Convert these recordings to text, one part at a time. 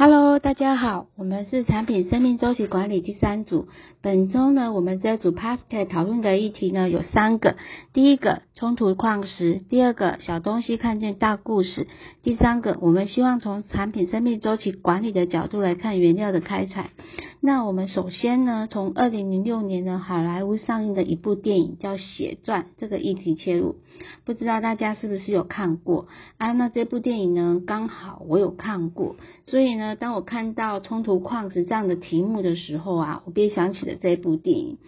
Hello，大家好，我们是产品生命周期管理第三组。本周呢，我们这组 Pascal 讨论的议题呢有三个：第一个冲突矿石，第二个小东西看见大故事，第三个我们希望从产品生命周期管理的角度来看原料的开采。那我们首先呢，从二零零六年的好莱坞上映的一部电影叫《血钻》这个议题切入，不知道大家是不是有看过啊？那这部电影呢，刚好我有看过，所以呢。当我看到冲突矿石这样的题目的时候啊，我便想起了这部电影。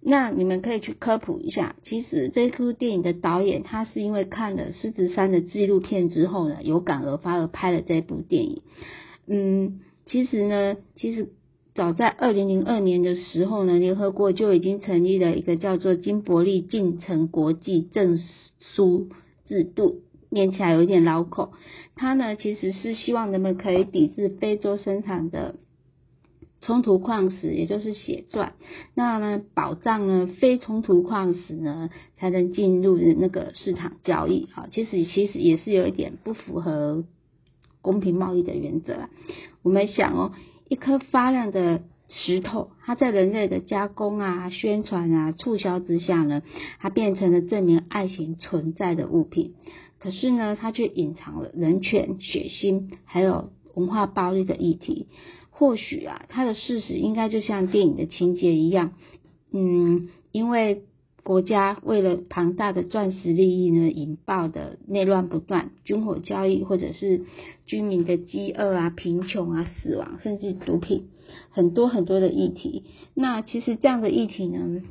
那你们可以去科普一下，其实这部电影的导演他是因为看了狮子山的纪录片之后呢，有感而发而拍了这部电影。嗯，其实呢，其实早在二零零二年的时候呢，联合国就已经成立了一个叫做金伯利进程国际证书制度。念起来有一点绕口，它呢其实是希望人们可以抵制非洲生产的冲突矿石，也就是血钻，那呢保障呢非冲突矿石呢才能进入那个市场交易。好，其实其实也是有一点不符合公平贸易的原则啊。我们想哦，一颗发亮的石头，它在人类的加工啊、宣传啊、促销之下呢，它变成了证明爱情存在的物品。可是呢，它却隐藏了人权、血腥，还有文化暴力的议题。或许啊，它的事实应该就像电影的情节一样，嗯，因为国家为了庞大的钻石利益呢，引爆的内乱不断，军火交易，或者是居民的饥饿啊、贫穷啊、死亡，甚至毒品，很多很多的议题。那其实这样的议题呢？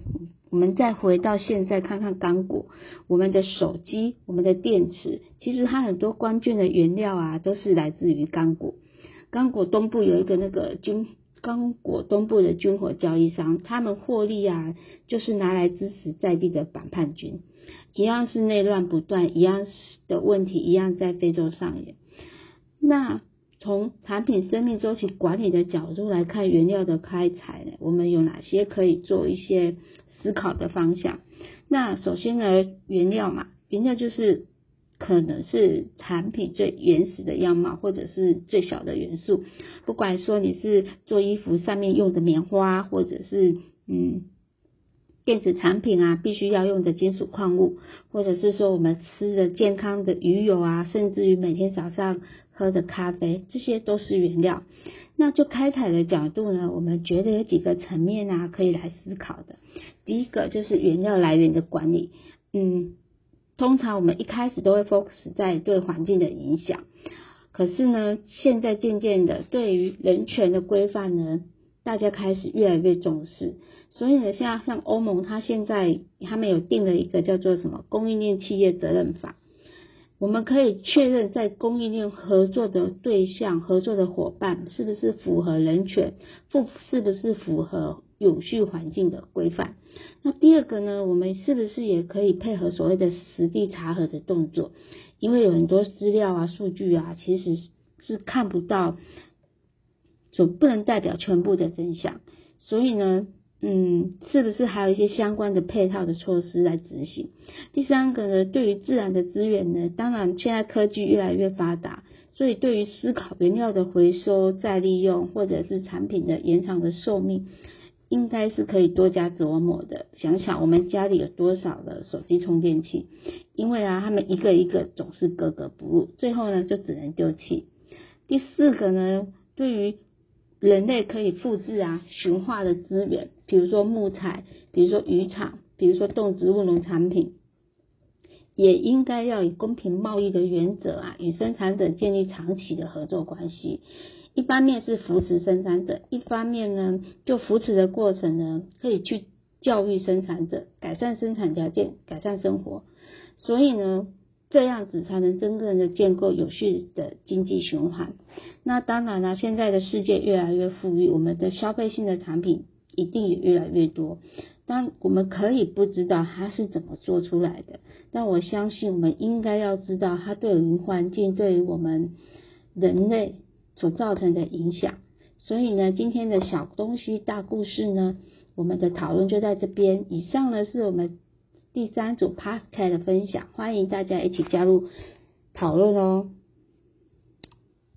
我们再回到现在看看刚果，我们的手机、我们的电池，其实它很多关键的原料啊，都是来自于刚果。刚果东部有一个那个军，刚果东部的军火交易商，他们获利啊，就是拿来支持在地的反叛军，一样是内乱不断，一样的问题一样在非洲上演。那从产品生命周期管理的角度来看，原料的开采呢，我们有哪些可以做一些？思考的方向。那首先呢，原料嘛，原料就是可能是产品最原始的样貌，或者是最小的元素。不管说你是做衣服上面用的棉花，或者是嗯电子产品啊，必须要用的金属矿物，或者是说我们吃的健康的鱼油啊，甚至于每天早上喝的咖啡，这些都是原料。那就开采的角度呢，我们觉得有几个层面啊，可以来思考的。第一个就是原料来源的管理，嗯，通常我们一开始都会 focus 在对环境的影响，可是呢，现在渐渐的对于人权的规范呢，大家开始越来越重视。所以呢，像像欧盟，它现在他们有定了一个叫做什么供应链企业责任法。我们可以确认，在供应链合作的对象、合作的伙伴是不是符合人权，符是不是符合永续环境的规范？那第二个呢？我们是不是也可以配合所谓的实地查核的动作？因为有很多资料啊、数据啊，其实是看不到，所不能代表全部的真相。所以呢？嗯，是不是还有一些相关的配套的措施来执行？第三个呢，对于自然的资源呢，当然现在科技越来越发达，所以对于思考原料的回收再利用，或者是产品的延长的寿命，应该是可以多加琢磨的。想想我们家里有多少的手机充电器，因为啊，他们一个一个总是格格不入，最后呢就只能丢弃。第四个呢，对于人类可以复制啊，驯化的资源，比如说木材，比如说渔场，比如说动植物农产品，也应该要以公平贸易的原则啊，与生产者建立长期的合作关系。一方面是扶持生产者，一方面呢，就扶持的过程呢，可以去教育生产者，改善生产条件，改善生活。所以呢。这样子才能真正的建构有序的经济循环。那当然了，现在的世界越来越富裕，我们的消费性的产品一定也越来越多。当我们可以不知道它是怎么做出来的，但我相信我们应该要知道它对于环境、对于我们人类所造成的影响。所以呢，今天的小东西大故事呢，我们的讨论就在这边。以上呢是我们。第三组 Pascal 的分享，欢迎大家一起加入讨论哦。